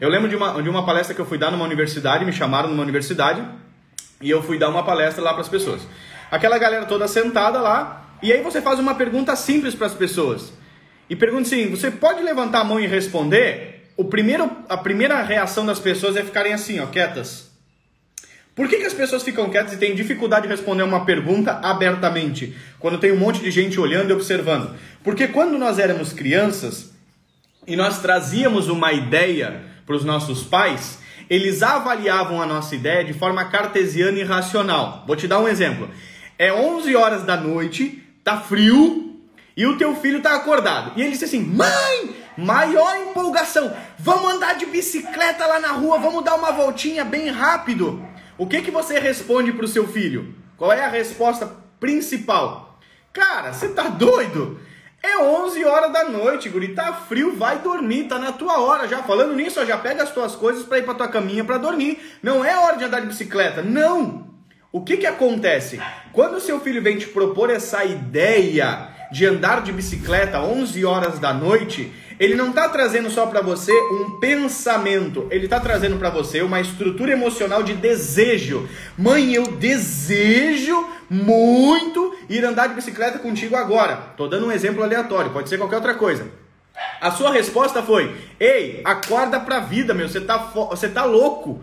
Eu lembro de uma, de uma palestra que eu fui dar numa universidade, me chamaram numa universidade, e eu fui dar uma palestra lá para as pessoas. Aquela galera toda sentada lá, e aí você faz uma pergunta simples para as pessoas. E pergunta assim: você pode levantar a mão e responder? O primeiro, a primeira reação das pessoas é ficarem assim, ó, quietas. Por que, que as pessoas ficam quietas e têm dificuldade de responder uma pergunta abertamente, quando tem um monte de gente olhando e observando? Porque quando nós éramos crianças e nós trazíamos uma ideia para os nossos pais, eles avaliavam a nossa ideia de forma cartesiana e racional. Vou te dar um exemplo. É 11 horas da noite, tá frio e o teu filho tá acordado. E ele disse assim: "Mãe, maior empolgação. Vamos andar de bicicleta lá na rua, vamos dar uma voltinha bem rápido". O que que você responde pro seu filho? Qual é a resposta principal? Cara, você tá doido? É 11 horas da noite, guri, tá frio, vai dormir, tá na tua hora já. Falando nisso, ó, já pega as tuas coisas para ir pra tua caminha para dormir. Não é hora de andar de bicicleta, não. O que que acontece? Quando seu filho vem te propor essa ideia de andar de bicicleta 11 horas da noite, ele não está trazendo só para você um pensamento, ele está trazendo para você uma estrutura emocional de desejo. Mãe, eu desejo muito ir andar de bicicleta contigo agora. Tô dando um exemplo aleatório, pode ser qualquer outra coisa. A sua resposta foi: "Ei, acorda pra vida, meu, você tá você tá louco.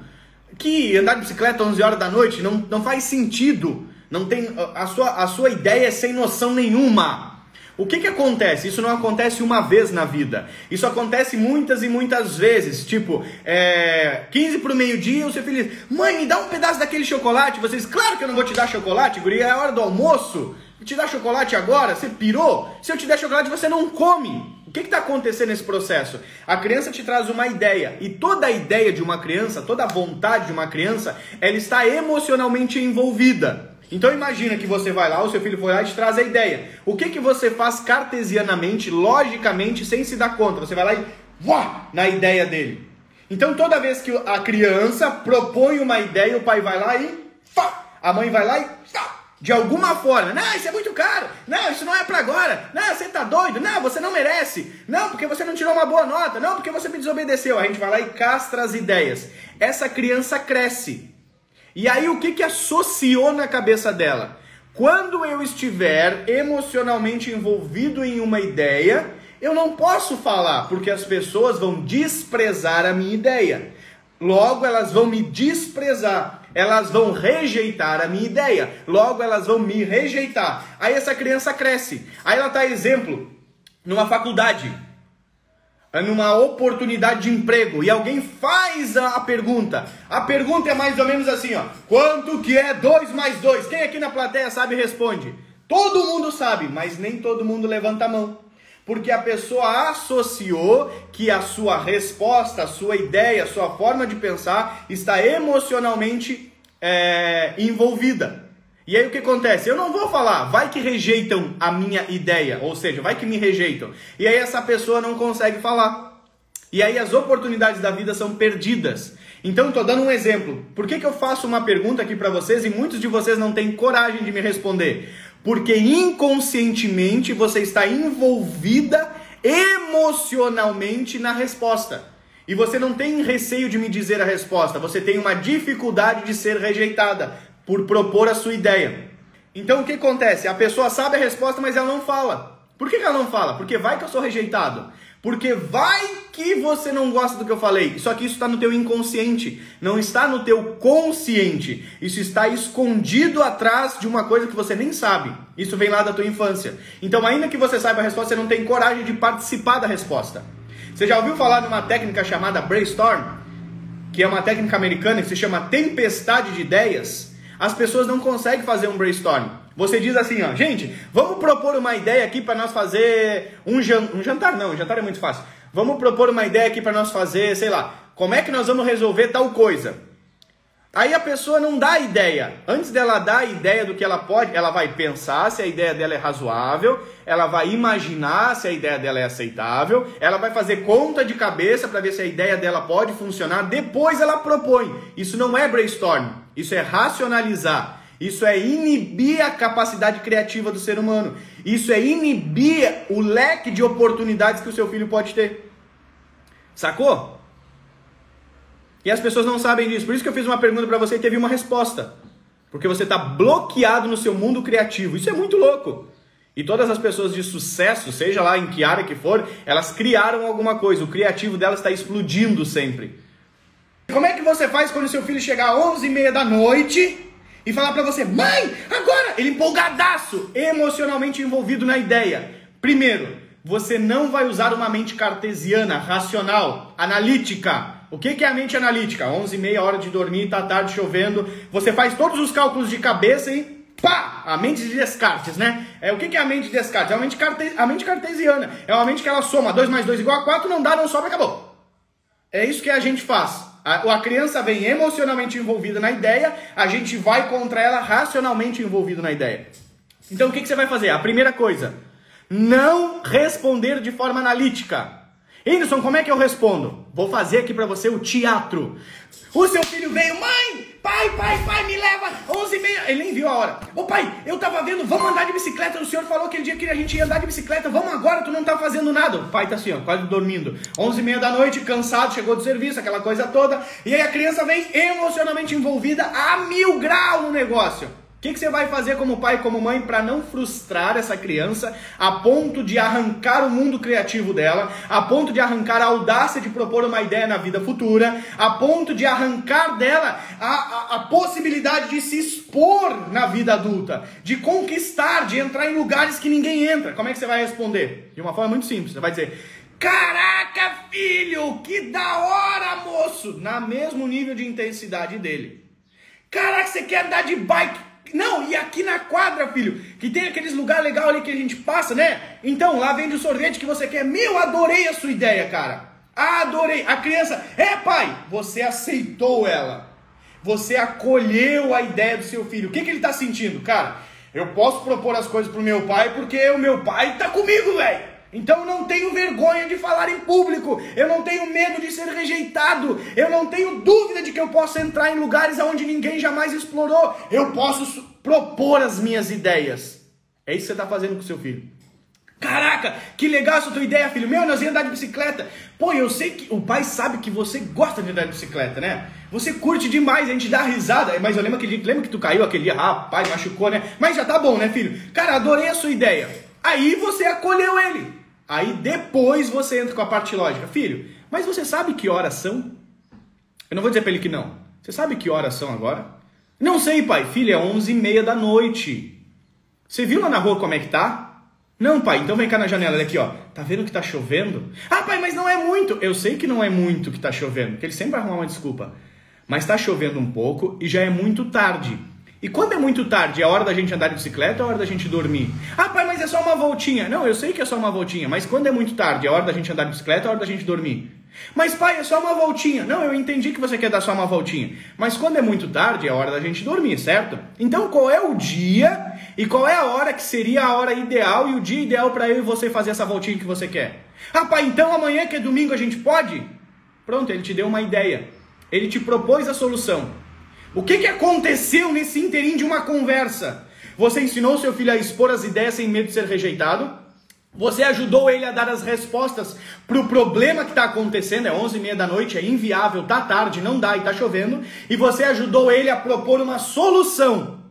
Que andar de bicicleta 11 horas da noite não, não faz sentido. Não tem a sua a sua ideia é sem noção nenhuma." O que, que acontece? Isso não acontece uma vez na vida. Isso acontece muitas e muitas vezes. Tipo, é, 15 para o meio-dia, filho diz: Mãe, me dá um pedaço daquele chocolate. Vocês, claro que eu não vou te dar chocolate, guri, é hora do almoço. Te dar chocolate agora? Você pirou? Se eu te der chocolate, você não come. O que está acontecendo nesse processo? A criança te traz uma ideia. E toda a ideia de uma criança, toda a vontade de uma criança, ela está emocionalmente envolvida. Então imagina que você vai lá, o seu filho foi lá e te traz a ideia. O que, que você faz cartesianamente, logicamente, sem se dar conta? Você vai lá e uá, na ideia dele. Então toda vez que a criança propõe uma ideia, o pai vai lá e pá, a mãe vai lá e pá, de alguma forma, não, isso é muito caro, não, isso não é para agora, não, você tá doido, não, você não merece, não, porque você não tirou uma boa nota, não, porque você me desobedeceu. A gente vai lá e castra as ideias. Essa criança cresce. E aí o que, que associou na cabeça dela? Quando eu estiver emocionalmente envolvido em uma ideia, eu não posso falar, porque as pessoas vão desprezar a minha ideia. Logo, elas vão me desprezar, elas vão rejeitar a minha ideia. Logo, elas vão me rejeitar. Aí essa criança cresce. Aí ela está exemplo numa faculdade numa oportunidade de emprego e alguém faz a, pergunta. A pergunta é mais ou menos assim, ó. Quanto que é 2 mais 2? Quem aqui na plateia sabe responde? Todo mundo sabe, mas nem todo mundo levanta a mão. Porque a pessoa associou que a sua resposta, a sua ideia, a sua forma de pensar está emocionalmente é, envolvida. E aí o que acontece? Eu não vou falar, vai que rejeitam a minha ideia, ou seja, vai que me rejeitam. E aí essa pessoa não consegue falar. E aí as oportunidades da vida são perdidas. Então estou dando um exemplo. Por que, que eu faço uma pergunta aqui para vocês e muitos de vocês não têm coragem de me responder? Porque inconscientemente você está envolvida emocionalmente na resposta. E você não tem receio de me dizer a resposta, você tem uma dificuldade de ser rejeitada por propor a sua ideia. Então o que acontece? A pessoa sabe a resposta, mas ela não fala. Por que, ela não fala? Porque vai que eu sou rejeitado. Porque vai que você não gosta do que eu falei. Só que isso está no teu inconsciente, não está no teu consciente. Isso está escondido atrás de uma coisa que você nem sabe. Isso vem lá da tua infância. Então, ainda que você saiba a resposta, você não tem coragem de participar da resposta. Você já ouviu falar de uma técnica chamada brainstorm? Que é uma técnica americana que se chama tempestade de ideias? As pessoas não conseguem fazer um brainstorm. Você diz assim, ó, gente, vamos propor uma ideia aqui para nós fazer um, jan um jantar, não, um jantar é muito fácil. Vamos propor uma ideia aqui para nós fazer, sei lá, como é que nós vamos resolver tal coisa. Aí a pessoa não dá ideia. Antes dela dar a ideia do que ela pode, ela vai pensar se a ideia dela é razoável, ela vai imaginar se a ideia dela é aceitável, ela vai fazer conta de cabeça para ver se a ideia dela pode funcionar, depois ela propõe. Isso não é brainstorm, isso é racionalizar. Isso é inibir a capacidade criativa do ser humano. Isso é inibir o leque de oportunidades que o seu filho pode ter. Sacou? E as pessoas não sabem disso. Por isso que eu fiz uma pergunta para você e teve uma resposta. Porque você está bloqueado no seu mundo criativo. Isso é muito louco. E todas as pessoas de sucesso, seja lá em que área que for, elas criaram alguma coisa. O criativo delas está explodindo sempre. Como é que você faz quando seu filho chegar às 11h30 da noite e falar para você, mãe, agora! Ele empolgadaço, emocionalmente envolvido na ideia. Primeiro, você não vai usar uma mente cartesiana, racional, analítica. O que é a mente analítica? 11 e meia hora de dormir, tá tarde chovendo. Você faz todos os cálculos de cabeça e pá! A mente de Descartes, né? É, o que é a mente de Descartes? É a mente, carte, a mente cartesiana. É uma mente que ela soma 2 mais 2 igual a 4, não dá, não sobra, acabou. É isso que a gente faz. A, a criança vem emocionalmente envolvida na ideia, a gente vai contra ela racionalmente envolvido na ideia. Então o que, que você vai fazer? A primeira coisa, não responder de forma analítica. Anderson, como é que eu respondo? Vou fazer aqui para você o teatro. O seu filho veio, mãe, pai, pai, pai, me leva, 11 e meia. Ele nem viu a hora. Ô pai, eu tava vendo, vamos andar de bicicleta. O senhor falou aquele dia que a gente ia andar de bicicleta. Vamos agora, tu não tá fazendo nada. O pai tá assim, ó, quase dormindo. 11 e meia da noite, cansado, chegou do serviço, aquela coisa toda. E aí a criança vem emocionalmente envolvida a mil graus no negócio que, que você vai fazer como pai e como mãe para não frustrar essa criança a ponto de arrancar o mundo criativo dela, a ponto de arrancar a audácia de propor uma ideia na vida futura, a ponto de arrancar dela a, a, a possibilidade de se expor na vida adulta, de conquistar, de entrar em lugares que ninguém entra? Como é que você vai responder? De uma forma muito simples. Você vai dizer: Caraca, filho, que da hora, moço! Na mesmo nível de intensidade dele. Caraca, você quer andar de bike? Não, e aqui na quadra, filho, que tem aqueles lugares legais ali que a gente passa, né? Então, lá vende o sorvete que você quer. Meu, adorei a sua ideia, cara. Adorei. A criança, é pai, você aceitou ela. Você acolheu a ideia do seu filho. O que, que ele tá sentindo? Cara, eu posso propor as coisas pro meu pai porque o meu pai tá comigo, velho. Então eu não tenho vergonha de falar em público, eu não tenho medo de ser rejeitado, eu não tenho dúvida de que eu posso entrar em lugares onde ninguém jamais explorou, eu posso propor as minhas ideias. É isso que você está fazendo com seu filho. Caraca, que legal essa tua ideia, filho. Meu, nós íamos andar de bicicleta. Pô, eu sei que o pai sabe que você gosta de andar de bicicleta, né? Você curte demais, a gente dá risada. Mas eu lembro aquele dia, lembra que tu caiu aquele dia, rapaz, machucou, né? Mas já tá bom, né, filho? Cara, adorei a sua ideia. Aí você acolheu ele. Aí depois você entra com a parte lógica. Filho, mas você sabe que horas são? Eu não vou dizer para ele que não. Você sabe que horas são agora? Não sei, pai. Filho, é onze e meia da noite. Você viu lá na rua como é que tá? Não, pai. Então vem cá na janela. Olha aqui, ó. Tá vendo que tá chovendo? Ah, pai, mas não é muito. Eu sei que não é muito que tá chovendo. Porque ele sempre vai arrumar uma desculpa. Mas tá chovendo um pouco e já é muito tarde. E quando é muito tarde, é hora da gente andar de bicicleta ou é hora da gente dormir? Ah, pai, mas é só uma voltinha. Não, eu sei que é só uma voltinha, mas quando é muito tarde, é hora da gente andar de bicicleta ou é hora da gente dormir? Mas pai, é só uma voltinha. Não, eu entendi que você quer dar só uma voltinha. Mas quando é muito tarde, é hora da gente dormir, certo? Então qual é o dia e qual é a hora que seria a hora ideal e o dia ideal para eu e você fazer essa voltinha que você quer? Ah, pai, então amanhã que é domingo a gente pode? Pronto, ele te deu uma ideia. Ele te propôs a solução. O que, que aconteceu nesse inteirinho de uma conversa? Você ensinou seu filho a expor as ideias sem medo de ser rejeitado? Você ajudou ele a dar as respostas para o problema que está acontecendo, é 11 e meia da noite, é inviável, tá tarde, não dá e está chovendo, e você ajudou ele a propor uma solução.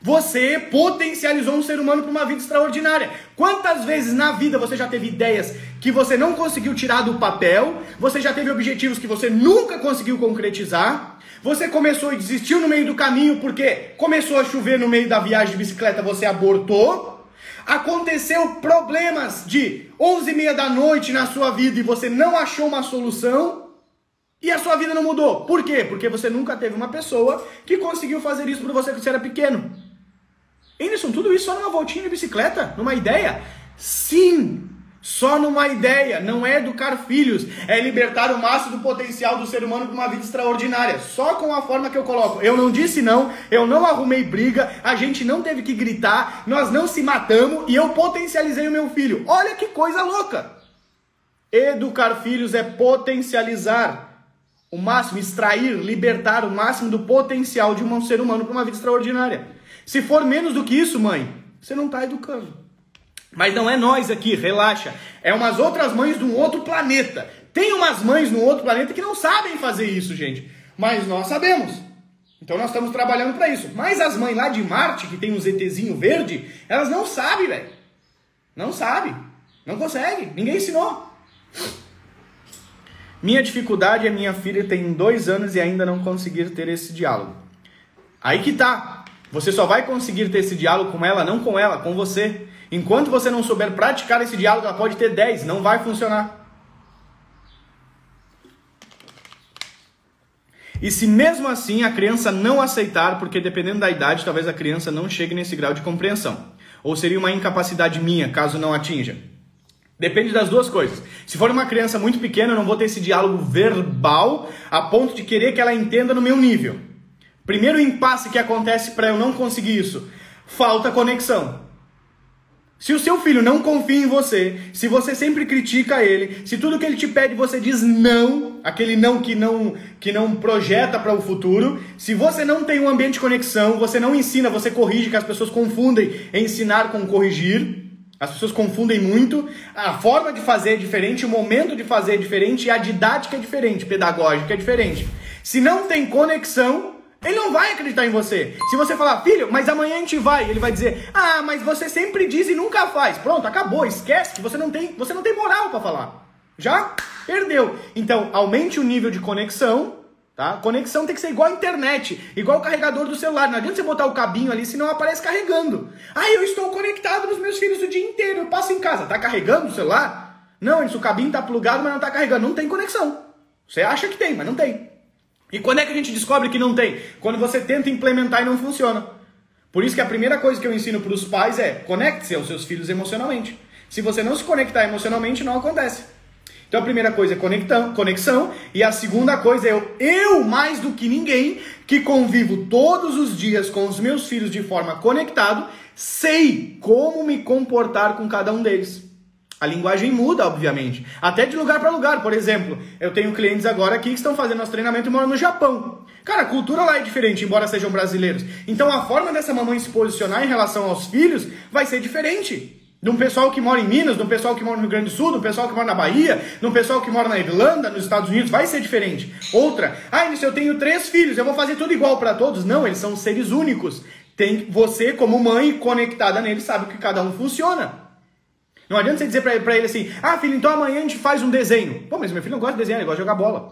Você potencializou um ser humano para uma vida extraordinária. Quantas vezes na vida você já teve ideias que você não conseguiu tirar do papel, você já teve objetivos que você nunca conseguiu concretizar, você começou e desistiu no meio do caminho porque começou a chover no meio da viagem de bicicleta, você abortou. Aconteceu problemas de 11 e meia da noite na sua vida e você não achou uma solução. E a sua vida não mudou. Por quê? Porque você nunca teve uma pessoa que conseguiu fazer isso por você quando você era pequeno. Anderson, tudo isso só numa voltinha de bicicleta? Numa ideia? Sim! Só numa ideia, não é educar filhos, é libertar o máximo do potencial do ser humano para uma vida extraordinária. Só com a forma que eu coloco. Eu não disse não, eu não arrumei briga, a gente não teve que gritar, nós não se matamos e eu potencializei o meu filho. Olha que coisa louca! Educar filhos é potencializar o máximo, extrair, libertar o máximo do potencial de um ser humano para uma vida extraordinária. Se for menos do que isso, mãe, você não está educando. Mas não é nós aqui, relaxa. É umas outras mães de um outro planeta Tem umas mães no outro planeta que não sabem fazer isso, gente. Mas nós sabemos. Então nós estamos trabalhando para isso. Mas as mães lá de Marte, que tem um ZTzinho verde, elas não sabem, velho. Não sabem. Não conseguem. Ninguém ensinou. Minha dificuldade é minha filha tem dois anos e ainda não conseguir ter esse diálogo. Aí que tá. Você só vai conseguir ter esse diálogo com ela, não com ela, com você. Enquanto você não souber praticar esse diálogo, ela pode ter 10, não vai funcionar. E se mesmo assim a criança não aceitar, porque dependendo da idade, talvez a criança não chegue nesse grau de compreensão. Ou seria uma incapacidade minha, caso não atinja. Depende das duas coisas. Se for uma criança muito pequena, eu não vou ter esse diálogo verbal a ponto de querer que ela entenda no meu nível. Primeiro impasse que acontece para eu não conseguir isso, falta conexão. Se o seu filho não confia em você, se você sempre critica ele, se tudo que ele te pede você diz não, aquele não que não que não projeta para o futuro, se você não tem um ambiente de conexão, você não ensina, você corrige, que as pessoas confundem ensinar com corrigir. As pessoas confundem muito, a forma de fazer é diferente, o momento de fazer é diferente a didática é diferente, pedagógica é diferente. Se não tem conexão, ele não vai acreditar em você. Se você falar, filho, mas amanhã a gente vai, ele vai dizer, ah, mas você sempre diz e nunca faz. Pronto, acabou, esquece que você não tem, você não tem moral para falar. Já perdeu. Então, aumente o nível de conexão, tá? Conexão tem que ser igual a internet, igual o carregador do celular. Não adianta você botar o cabinho ali, senão aparece carregando. Ah, eu estou conectado nos meus filhos o dia inteiro, eu passo em casa. Tá carregando o celular? Não, isso, o cabinho tá plugado, mas não tá carregando. Não tem conexão. Você acha que tem, mas não tem. E quando é que a gente descobre que não tem? Quando você tenta implementar e não funciona. Por isso que a primeira coisa que eu ensino para os pais é conecte-se aos seus filhos emocionalmente. Se você não se conectar emocionalmente, não acontece. Então a primeira coisa é conexão e a segunda coisa é eu, eu mais do que ninguém que convivo todos os dias com os meus filhos de forma conectado, sei como me comportar com cada um deles. A linguagem muda, obviamente. Até de lugar para lugar. Por exemplo, eu tenho clientes agora aqui que estão fazendo nosso treinamento e moram no Japão. Cara, a cultura lá é diferente, embora sejam brasileiros. Então a forma dessa mamãe se posicionar em relação aos filhos vai ser diferente. De um pessoal que mora em Minas, de um pessoal que mora no Rio Grande do Sul, de um pessoal que mora na Bahia, de um pessoal que mora na Irlanda, nos Estados Unidos, vai ser diferente. Outra, ah, se eu tenho três filhos, eu vou fazer tudo igual para todos? Não, eles são seres únicos. Tem você, como mãe, conectada neles, sabe que cada um funciona. Não adianta você dizer pra ele, pra ele assim, ah, filho, então amanhã a gente faz um desenho. Pô, mas meu filho não gosta de desenhar, ele gosta de jogar bola.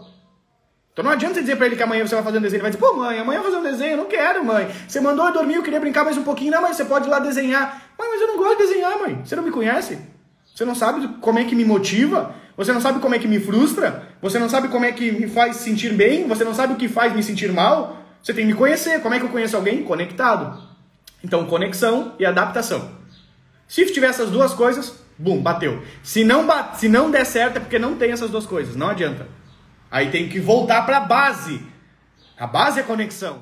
Então não adianta você dizer pra ele que amanhã você vai fazer um desenho. Ele vai dizer, pô, mãe, amanhã eu vou fazer um desenho. Eu não quero, mãe. Você mandou eu dormir, eu queria brincar mais um pouquinho. Não, mas você pode ir lá desenhar. Mãe, mas eu não gosto de desenhar, mãe. Você não me conhece? Você não sabe como é que me motiva? Você não sabe como é que me frustra? Você não sabe como é que me faz sentir bem? Você não sabe o que faz me sentir mal? Você tem que me conhecer. Como é que eu conheço alguém? Conectado. Então, conexão e adaptação. Se tiver essas duas coisas, Bum, bateu. Se não, bate, se não der certo é porque não tem essas duas coisas, não adianta. Aí tem que voltar para a base. A base é conexão.